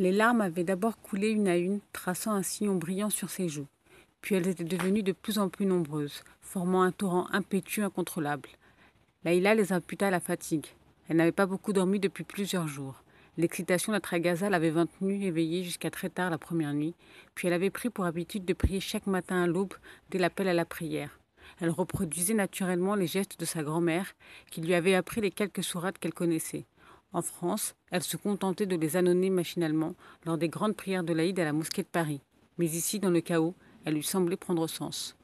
Les larmes avaient d'abord coulé une à une, traçant un sillon brillant sur ses joues. Puis elles étaient devenues de plus en plus nombreuses, formant un torrent impétueux incontrôlable. Laïla les imputa à la fatigue. Elle n'avait pas beaucoup dormi depuis plusieurs jours. L'excitation d'être à Gaza l'avait maintenue éveillée jusqu'à très tard la première nuit, puis elle avait pris pour habitude de prier chaque matin à l'aube dès l'appel à la prière. Elle reproduisait naturellement les gestes de sa grand-mère, qui lui avait appris les quelques sourates qu'elle connaissait. En France, elle se contentait de les annoncer machinalement lors des grandes prières de l'Aïd à la mosquée de Paris. Mais ici, dans le chaos, elle lui semblait prendre sens.